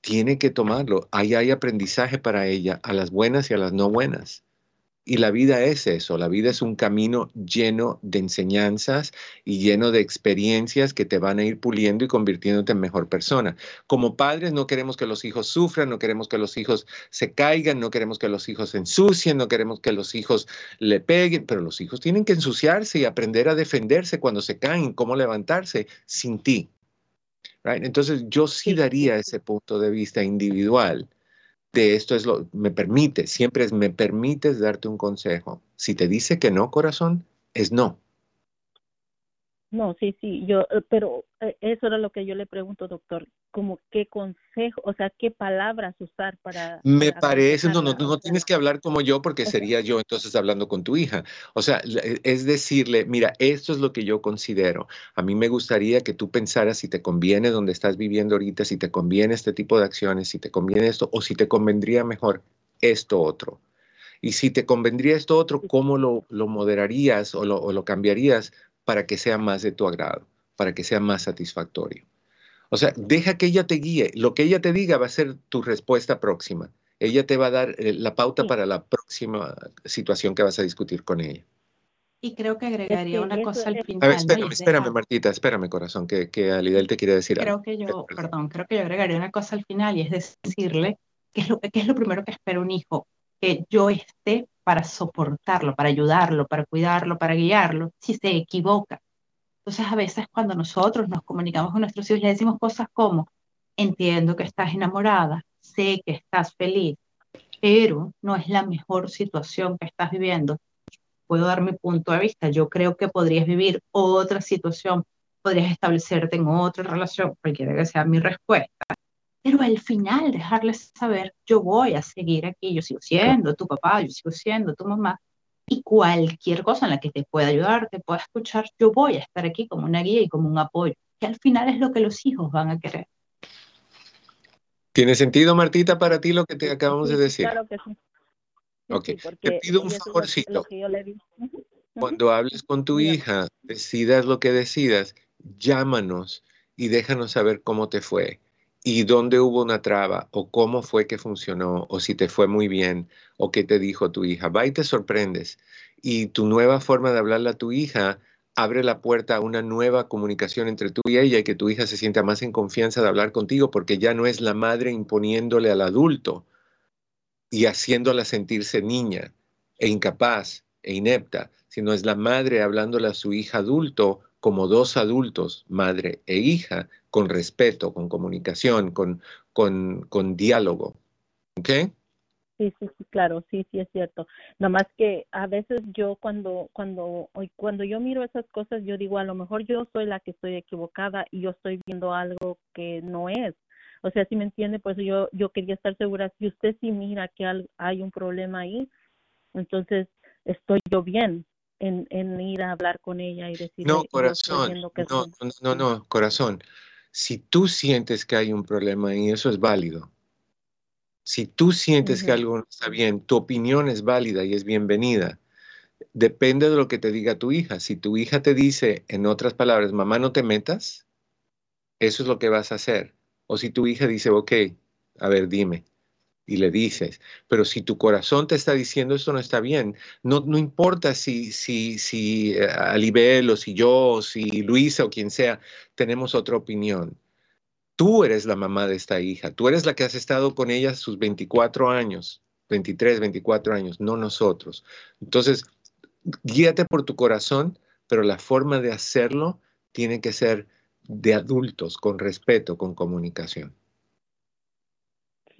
tiene que tomarlo. Ahí hay aprendizaje para ella, a las buenas y a las no buenas. Y la vida es eso, la vida es un camino lleno de enseñanzas y lleno de experiencias que te van a ir puliendo y convirtiéndote en mejor persona. Como padres no queremos que los hijos sufran, no queremos que los hijos se caigan, no queremos que los hijos se ensucien, no queremos que los hijos le peguen, pero los hijos tienen que ensuciarse y aprender a defenderse cuando se caen, cómo levantarse sin ti. Entonces yo sí daría ese punto de vista individual de esto es lo, me permite, siempre es, me permites darte un consejo. Si te dice que no, corazón, es no.
No, sí, sí, yo, eh, pero eh, eso era lo que yo le pregunto, doctor, como qué consejo, o sea, qué palabras usar para...
Me parece, no, no, no tienes que hablar como yo porque sería yo entonces hablando con tu hija. O sea, e, es decirle, mira, esto es lo que yo considero. A mí me gustaría que tú pensaras si te conviene donde estás viviendo ahorita, si te conviene este tipo de acciones, si te conviene esto o si te convendría mejor esto otro. Y si te convendría esto otro, ¿cómo lo, lo moderarías o lo, o lo cambiarías para que sea más de tu agrado, para que sea más satisfactorio. O sea, deja que ella te guíe. Lo que ella te diga va a ser tu respuesta próxima. Ella te va a dar eh, la pauta para la próxima situación que vas a discutir con ella.
Y creo que agregaría una cosa al final. A
ver, espérame, espérame, Martita, espérame, corazón, que, que Alidel te quiere decir
creo que yo, perdón, creo que yo agregaría una cosa al final y es decirle qué es lo, qué es lo primero que espera un hijo, que yo esté para soportarlo, para ayudarlo, para cuidarlo, para guiarlo, si se equivoca. Entonces a veces cuando nosotros nos comunicamos con nuestros hijos le decimos cosas como, entiendo que estás enamorada, sé que estás feliz, pero no es la mejor situación que estás viviendo. Puedo dar mi punto de vista, yo creo que podrías vivir otra situación, podrías establecerte en otra relación, cualquiera que sea mi respuesta pero al final dejarles saber, yo voy a seguir aquí, yo sigo siendo tu papá, yo sigo siendo tu mamá, y cualquier cosa en la que te pueda ayudar, te pueda escuchar, yo voy a estar aquí como una guía y como un apoyo, que al final es lo que los hijos van a querer.
¿Tiene sentido, Martita, para ti lo que te acabamos de decir?
Claro que sí.
ok, te pido un favorcito. Cuando hables con tu hija, decidas lo que decidas, llámanos y déjanos saber cómo te fue y dónde hubo una traba o cómo fue que funcionó o si te fue muy bien o qué te dijo tu hija. Va y te sorprendes. Y tu nueva forma de hablarle a tu hija abre la puerta a una nueva comunicación entre tú y ella y que tu hija se sienta más en confianza de hablar contigo porque ya no es la madre imponiéndole al adulto y haciéndola sentirse niña e incapaz e inepta, sino es la madre hablándole a su hija adulto como dos adultos, madre e hija, con respeto, con comunicación, con, con, con diálogo. ¿Ok?
Sí, sí, sí, claro, sí, sí es cierto. Nada más que a veces yo cuando cuando cuando yo miro esas cosas yo digo a lo mejor yo soy la que estoy equivocada y yo estoy viendo algo que no es. O sea, si me entiende, pues yo yo quería estar segura si usted sí mira que hay un problema ahí, entonces estoy yo bien, en, en, ir a hablar con ella y decir
no corazón no, no no corazón si tú sientes que hay un problema y eso es válido. Si tú sientes que algo no está bien tu opinión es válida y es bienvenida. Depende de lo que te diga tu hija. Si tu hija te dice en otras palabras mamá no te metas eso es lo que vas a hacer. O si tu hija dice ok a ver dime y le dices, pero si tu corazón te está diciendo esto no está bien, no, no importa si, si, si eh, Alibel o si yo o si Luisa o quien sea tenemos otra opinión. Tú eres la mamá de esta hija, tú eres la que has estado con ella sus 24 años, 23, 24 años, no nosotros. Entonces, guíate por tu corazón, pero la forma de hacerlo tiene que ser de adultos, con respeto, con comunicación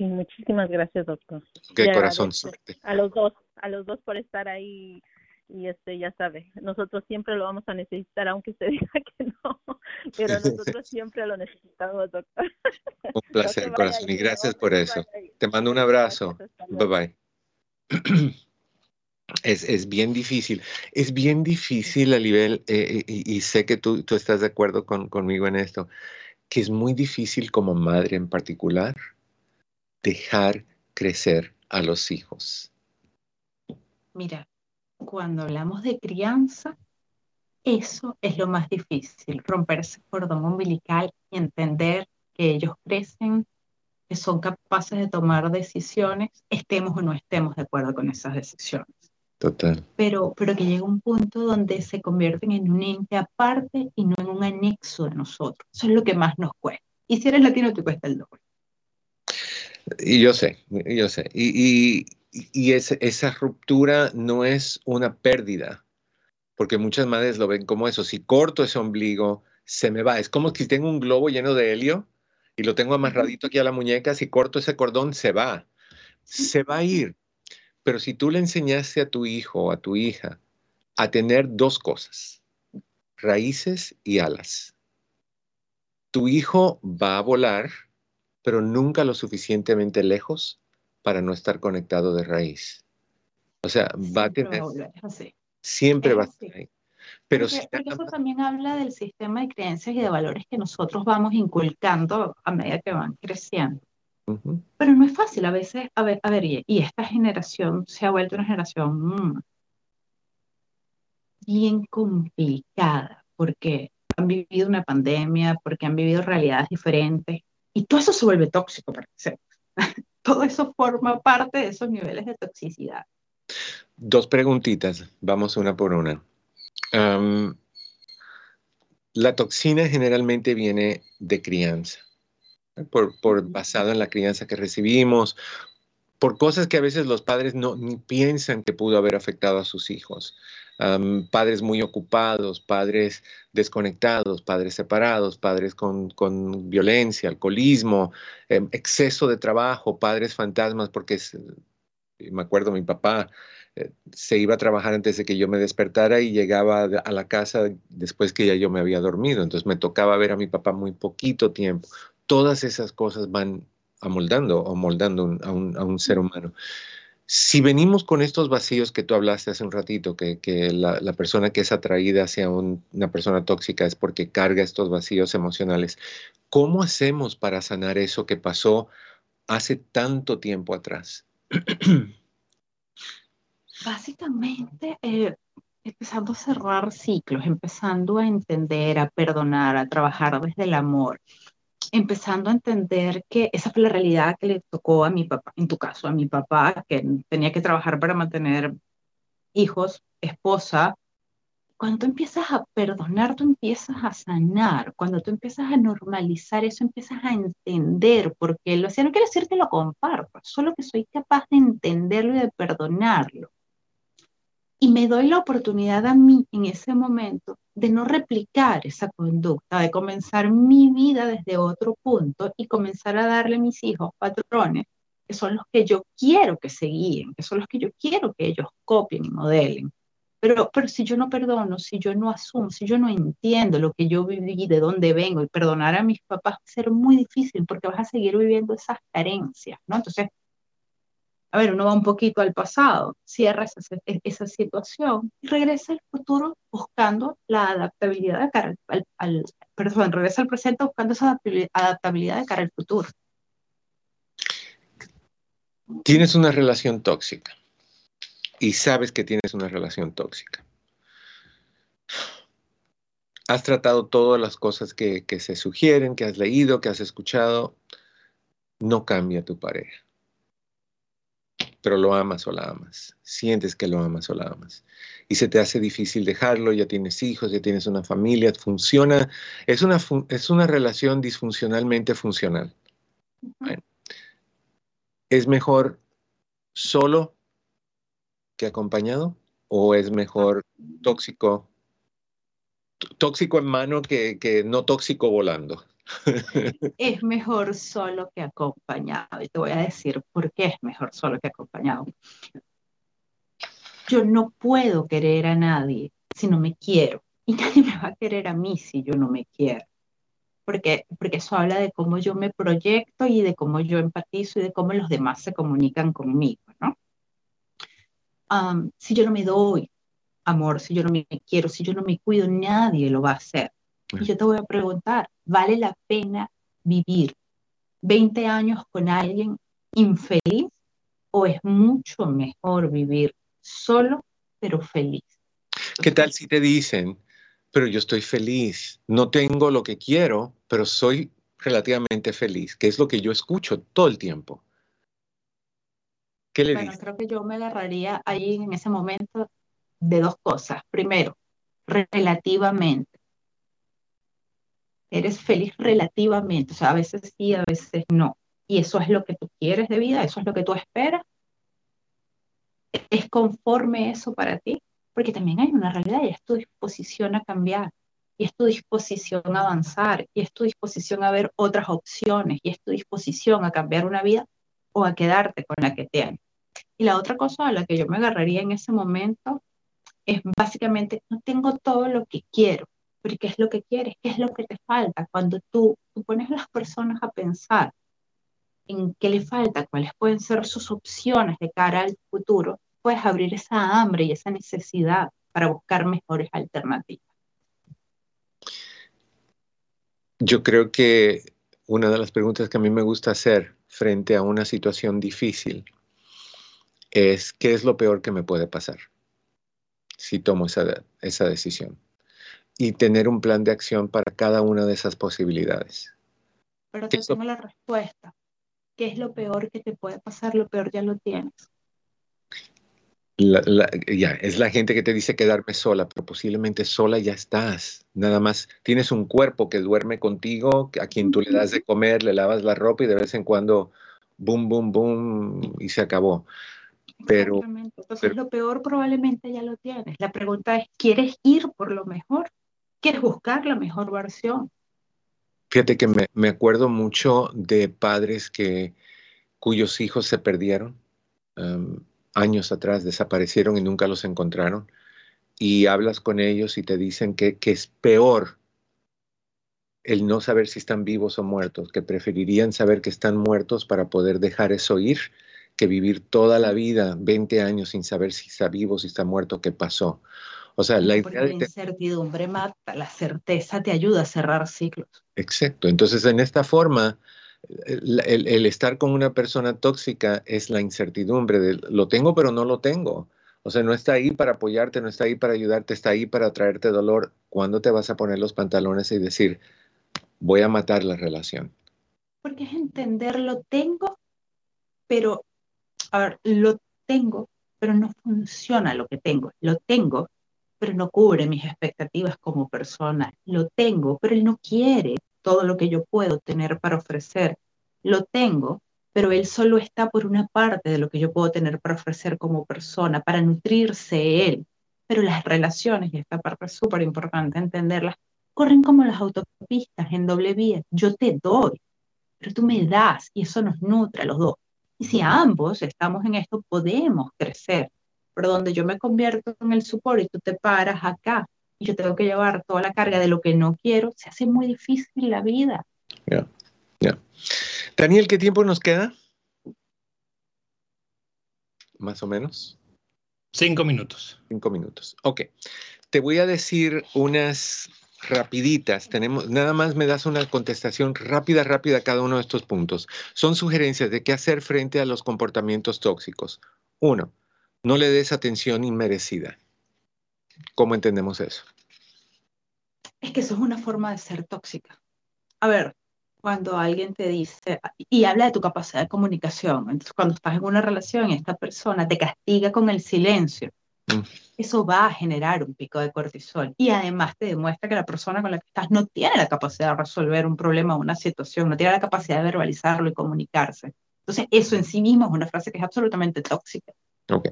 muchísimas gracias, doctor.
Qué corazón.
A los dos, a los dos por estar ahí y este ya sabe, nosotros siempre lo vamos a necesitar aunque usted diga que no, pero nosotros siempre lo necesitamos, doctor.
Un placer, corazón, y gracias por eso. Te mando un abrazo. bye bye. Es, es, bien difícil, es bien difícil a nivel, eh, y, y, sé que tú, tú estás de acuerdo con, conmigo en esto, que es muy difícil como madre en particular dejar crecer a los hijos?
Mira, cuando hablamos de crianza, eso es lo más difícil, romper ese cordón umbilical y entender que ellos crecen, que son capaces de tomar decisiones, estemos o no estemos de acuerdo con esas decisiones.
Total.
Pero, pero que llega un punto donde se convierten en un ente aparte y no en un anexo de nosotros. Eso es lo que más nos cuesta. Y si eres latino, te cuesta el doble.
Y yo sé, yo sé. Y, y, esa ruptura no es una pérdida, porque muchas madres lo ven como eso. Si corto ese ombligo, se me va. Es como si tengo un globo lleno de helio y lo tengo amarradito aquí a la muñeca. Si corto ese cordón, se va. Se va a ir. Pero si tú le enseñaste a tu hijo o a tu hija a tener dos cosas, raíces y alas, tu hijo va a volar pero nunca lo suficientemente lejos para no estar conectado de raíz. O sea, va a tener... Siempre va a estar ahí. Pero
porque, eso también habla del sistema de creencias y de valores que nosotros vamos inculcando a medida que van creciendo. Pero no es fácil, a veces, a ver, a ver, y, esta generación se ha vuelto una generación mm, bien complicada, porque han vivido una pandemia, porque han vivido realidades diferentes, y todo eso se vuelve tóxico para que Todo eso forma parte de esos niveles de toxicidad.
Dos preguntitas, vamos una por una. la toxina generalmente viene de crianza, por, por, basado en la crianza que recibimos, por cosas que a veces los padres no ni piensan que pudo haber afectado a sus hijos padres muy ocupados, padres desconectados, padres separados, padres con, violencia, alcoholismo, em, exceso de trabajo, padres fantasmas, porque me acuerdo mi papá eh, se iba a trabajar antes de que yo me despertara y llegaba a la casa después que ya yo me había dormido, entonces me tocaba ver a mi papá muy poquito tiempo. Todas esas cosas van amoldando o moldando a un ser humano. Si venimos con estos vacíos que tú hablaste hace un ratito, que, la, persona que es atraída hacia una persona tóxica es porque carga estos vacíos emocionales, ¿cómo hacemos para sanar eso que pasó hace tanto tiempo atrás?
Básicamente, eh, empezando a cerrar ciclos, empezando a entender, a perdonar, a trabajar desde el amor, empezando a entender que esa fue la realidad que le tocó a mi papá, en tu caso, a mi papá, que tenía que trabajar para mantener hijos, esposa. Cuando tú empiezas a perdonar, tú empiezas a sanar. Cuando tú empiezas a normalizar eso, empiezas a entender por qué lo hacía. No quiere decir que lo comparto, solo que soy capaz de entenderlo y de perdonarlo. Y me doy la oportunidad a mí en ese momento de no replicar esa conducta, de comenzar mi vida desde otro punto y comenzar a darle a mis hijos patrones que son los que yo quiero que se guíen, que son los que yo quiero que ellos copien y modelen. Pero, pero si yo no perdono, si yo no asumo, si yo no entiendo lo que yo viví, de dónde vengo, y perdonar a mis papás va a ser muy difícil porque vas a seguir viviendo esas carencias, ¿no? Entonces, a ver, uno va un poquito al pasado, cierra esa, situación y regresa al futuro buscando la adaptabilidad de cara al, perdón, regresa al presente buscando esa adaptabilidad de cara al futuro.
Tienes una relación tóxica y sabes que tienes una relación tóxica. Has tratado todas las cosas que, que se sugieren, que has leído, que has escuchado. No cambia tu pareja pero lo amas o la amas. Sientes que lo amas o la amas. Y se te hace difícil dejarlo, ya tienes hijos, ya tienes una familia, funciona. Es una, es una relación disfuncionalmente funcional. ¿Es mejor solo que acompañado? ¿O es mejor tóxico? Tóxico en mano que, que no tóxico volando
es mejor solo que acompañado. Y te voy a decir por qué es mejor solo que acompañado. Yo no puedo querer a nadie si no me quiero. Y nadie me va a querer a mí si yo no me quiero. Porque, porque eso habla de cómo yo me proyecto y de cómo yo empatizo y de cómo los demás se comunican conmigo, ¿no? si yo no me doy amor, si yo no me quiero, si yo no me cuido, nadie lo va a hacer. Y yo te voy a preguntar, ¿vale la pena vivir 20 años con alguien infeliz o es mucho mejor vivir solo pero feliz?
¿Qué tal si te dicen, pero yo estoy feliz, no tengo lo que quiero, pero soy relativamente feliz, que es lo que yo escucho todo el tiempo?
¿Qué le bueno, creo que yo me agarraría ahí en ese momento de dos cosas. Primero, relativamente eres feliz relativamente, o sea, a veces sí, a veces no. Y eso es lo que tú quieres de vida, eso es lo que tú esperas. ¿Es conforme eso para ti? Porque también hay una realidad y es tu disposición a cambiar, y es tu disposición a avanzar, y es tu disposición a ver otras opciones, y es tu disposición a cambiar una vida o a quedarte con la que tienes. Y la otra cosa a la que yo me agarraría en ese momento es básicamente, no tengo todo lo que quiero, pero ¿qué es lo que quieres? ¿Qué es lo que te falta? Cuando tú, pones a las personas a pensar en qué le falta, cuáles pueden ser sus opciones de cara al futuro, puedes abrir esa hambre y esa necesidad para buscar mejores alternativas.
Yo creo que una de las preguntas que a mí me gusta hacer frente a una situación difícil es ¿qué es lo peor que me puede pasar si tomo esa, esa decisión? Y tener un plan de acción para cada una de esas posibilidades.
Pero te tengo la respuesta. ¿Qué es lo peor que te puede pasar? Lo peor ya lo tienes.
ya, es la gente que te dice quedarme sola, pero posiblemente sola ya estás. Nada más tienes un cuerpo que duerme contigo, a quien tú le das de comer, le lavas la ropa y de vez en cuando, boom, boom, boom, y se acabó. Pero,
Entonces, lo peor probablemente ya lo tienes. La pregunta es, ¿quieres ir por lo mejor? Quieres buscar la mejor versión.
Fíjate que me, acuerdo mucho de padres que, cuyos hijos se perdieron años atrás, desaparecieron y nunca los encontraron. Y hablas con ellos y te dicen que, que es peor el no saber si están vivos o muertos, que preferirían saber que están muertos para poder dejar eso ir, que vivir toda la vida, 20 años sin saber si está vivo, si está muerto, qué pasó. O sea, la
idea de... incertidumbre mata, la certeza te ayuda a cerrar ciclos.
Exacto. Entonces, en esta forma, el, estar con una persona tóxica es la incertidumbre de lo tengo, pero no lo tengo. O sea, no está ahí para apoyarte, no está ahí para ayudarte, está ahí para traerte dolor. ¿Cuándo te vas a poner los pantalones y decir, voy a matar la relación?
Porque es entender, lo tengo, pero, a ver, lo tengo, pero no funciona lo que tengo. Lo tengo, pero no cubre mis expectativas como persona. Lo tengo, pero él no quiere todo lo que yo puedo tener para ofrecer. Lo tengo, pero él solo está por una parte de lo que yo puedo tener para ofrecer como persona, para nutrirse él. Pero las relaciones, y esta parte es súper importante entenderlas, corren como las autopistas en doble vía. Yo te doy, pero tú me das y eso nos nutre a los dos. Y si ambos estamos en esto, podemos crecer pero donde yo me convierto en el support y tú te paras acá y yo tengo que llevar toda la carga de lo que no quiero, se hace muy difícil la vida.
Ya, ya. Daniel, ¿qué tiempo nos queda? más o menos?
Cinco minutos.
Cinco minutos. Ok. Te voy a decir unas rapiditas. Tenemos, nada más me das una contestación rápida, rápida a cada uno de estos puntos. Son sugerencias de qué hacer frente a los comportamientos tóxicos. Uno, no le des atención inmerecida. ¿Cómo entendemos eso?
Es que eso es una forma de ser tóxica. A ver, cuando alguien te dice y habla de tu capacidad de comunicación, entonces cuando estás en una relación y esta persona te castiga con el silencio, mm. eso va a generar un pico de cortisol y además te demuestra que la persona con la que estás no tiene la capacidad de resolver un problema o una situación, no tiene la capacidad de verbalizarlo y comunicarse. Entonces, eso en sí mismo es una frase que es absolutamente tóxica.
Ok.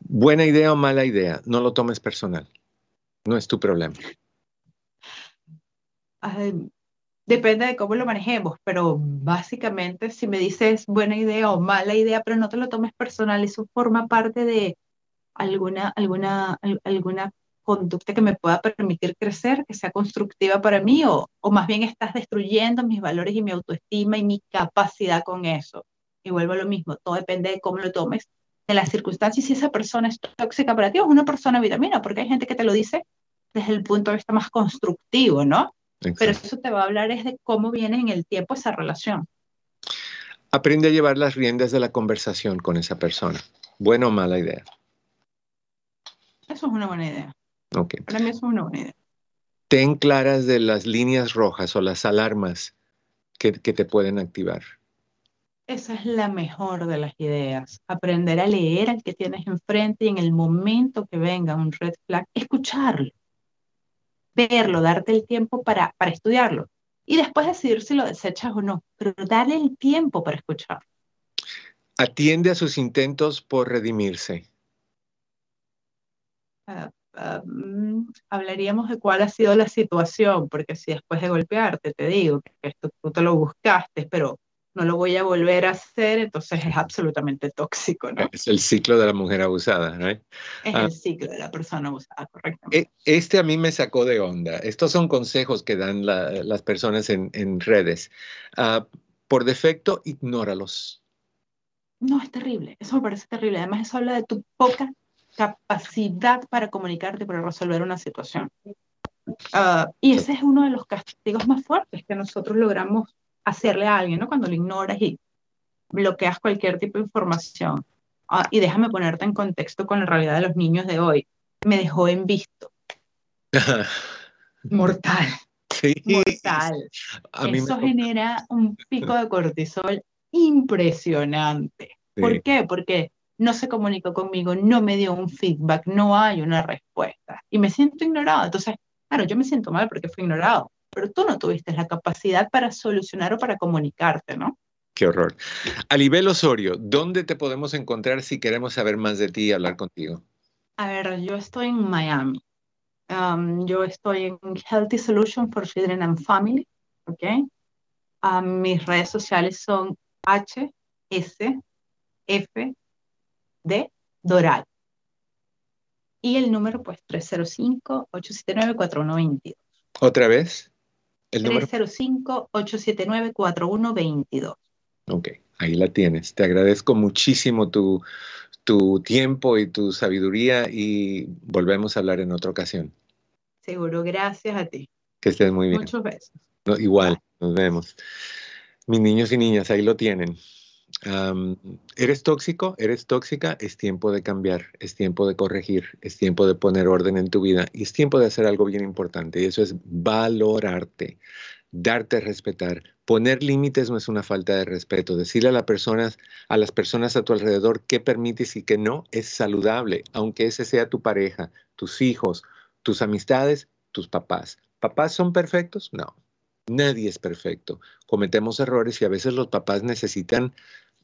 Buena idea o mala idea, no lo tomes personal. No es tu problema.
depende de cómo lo manejemos, pero básicamente si me dices buena idea o mala idea, pero no te lo tomes personal, eso forma parte de alguna, alguna, alguna conducta que me pueda permitir crecer, que sea constructiva para mí, o, o más bien estás destruyendo mis valores y mi autoestima y mi capacidad con eso. Y vuelvo a lo mismo, todo depende de cómo lo tomes de las circunstancias, si esa persona es tóxica para ti o es una persona vitamina, porque hay gente que te lo dice desde el punto de vista más constructivo, ¿no? Pero eso te va a hablar es de cómo viene en el tiempo esa relación.
Aprende a llevar las riendas de la conversación con esa persona. ¿Buena o mala idea?
Eso es una buena idea.
Okay.
Para mí eso es una buena idea.
Ten claras de las líneas rojas o las alarmas que, que te pueden activar.
Esa es la mejor de las ideas. Aprender a leer al que tienes enfrente y en el momento que venga un red flag, escucharlo, verlo, darte el tiempo para, para estudiarlo y después decidir si lo desechas o no, pero darle el tiempo para escucharlo.
Atiende a sus intentos por redimirse.
Ah, ah, mm, hablaríamos de cuál ha sido la situación, porque si después de golpearte te digo que esto tú te lo buscaste, pero no lo voy a volver a hacer, entonces es absolutamente tóxico, ¿no?
Es el ciclo de la mujer abusada, ¿no? Es
ah, el ciclo de la persona abusada, correctamente.
E, este a mí me sacó de onda. Estos son consejos que dan las personas en, redes. Ah, por defecto, ignóralos.
No, es terrible. Eso me parece terrible. Además, eso habla de tu poca capacidad para comunicarte, para resolver una situación. Ah, y ese es uno de los castigos más fuertes que nosotros logramos hacerle a alguien, ¿no? Cuando lo ignoras y bloqueas cualquier tipo de información. Ah, y déjame ponerte en contexto con la realidad de los niños de hoy. Me dejó en visto. Mortal.
Sí.
Mortal. Eso genera un pico de cortisol impresionante. ¿Por qué? Porque no se comunicó conmigo, no me dio un feedback, no hay una respuesta. Y me siento ignorado. Entonces, claro, yo me siento mal porque fui ignorado pero tú no tuviste la capacidad para solucionar o para comunicarte, ¿no?
Qué horror. Alibel Osorio, ¿dónde te podemos encontrar si queremos saber más de ti y hablar contigo?
A ver, yo estoy en Miami. Um, yo estoy en Healthy Solution for Children and Family, ¿ok? Um, mis redes sociales son H, S, F, D, Doral. Y el número, pues, 305-879-4122.
¿Otra vez?
305-879-4122.
Ok, ahí la tienes. Te agradezco muchísimo tu, tu tiempo y tu sabiduría y volvemos a hablar en otra ocasión.
Seguro, gracias a ti.
Que estés muy bien.
Muchos besos.
igual, nos vemos. Mis niños y niñas, ahí lo tienen. ¿Eres tóxico? ¿Eres tóxica? Es tiempo de cambiar, es tiempo de corregir, es tiempo de poner orden en tu vida y es tiempo de hacer algo bien importante y eso es valorarte, darte a respetar. Poner límites no es una falta de respeto. Decirle a, las personas, a las personas a tu alrededor qué permites y qué no es saludable, aunque ese sea tu pareja, tus hijos, tus amistades, tus papás. ¿Papás son perfectos? No, Nadie es perfecto. Cometemos errores y a veces los papás necesitan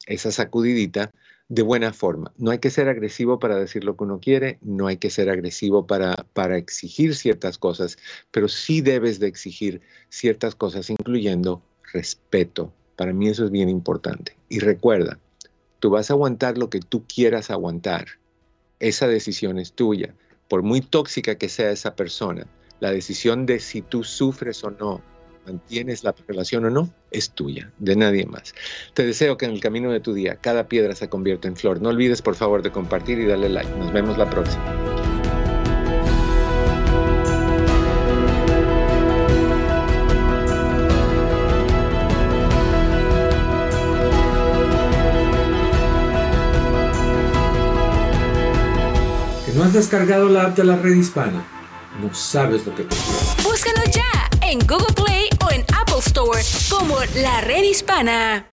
esa sacudidita de buena forma. No hay que ser agresivo para decir lo que uno quiere, no hay que ser agresivo para, para exigir ciertas cosas, pero sí debes de exigir ciertas cosas, incluyendo respeto. Para mí eso es bien importante. Y recuerda, tú vas a aguantar lo que tú quieras aguantar. Esa decisión es tuya. Por muy tóxica que sea esa persona, la decisión de si tú sufres o no mantienes la relación o no, es tuya, de nadie más. Te deseo que en el camino de tu día cada piedra se convierta en flor. No olvides por favor de compartir y darle like. Nos vemos la próxima.
¿No has descargado la app de la red hispana? No sabes lo que te
Búscalo ya en Google Play en Apple Store como La Red Hispana.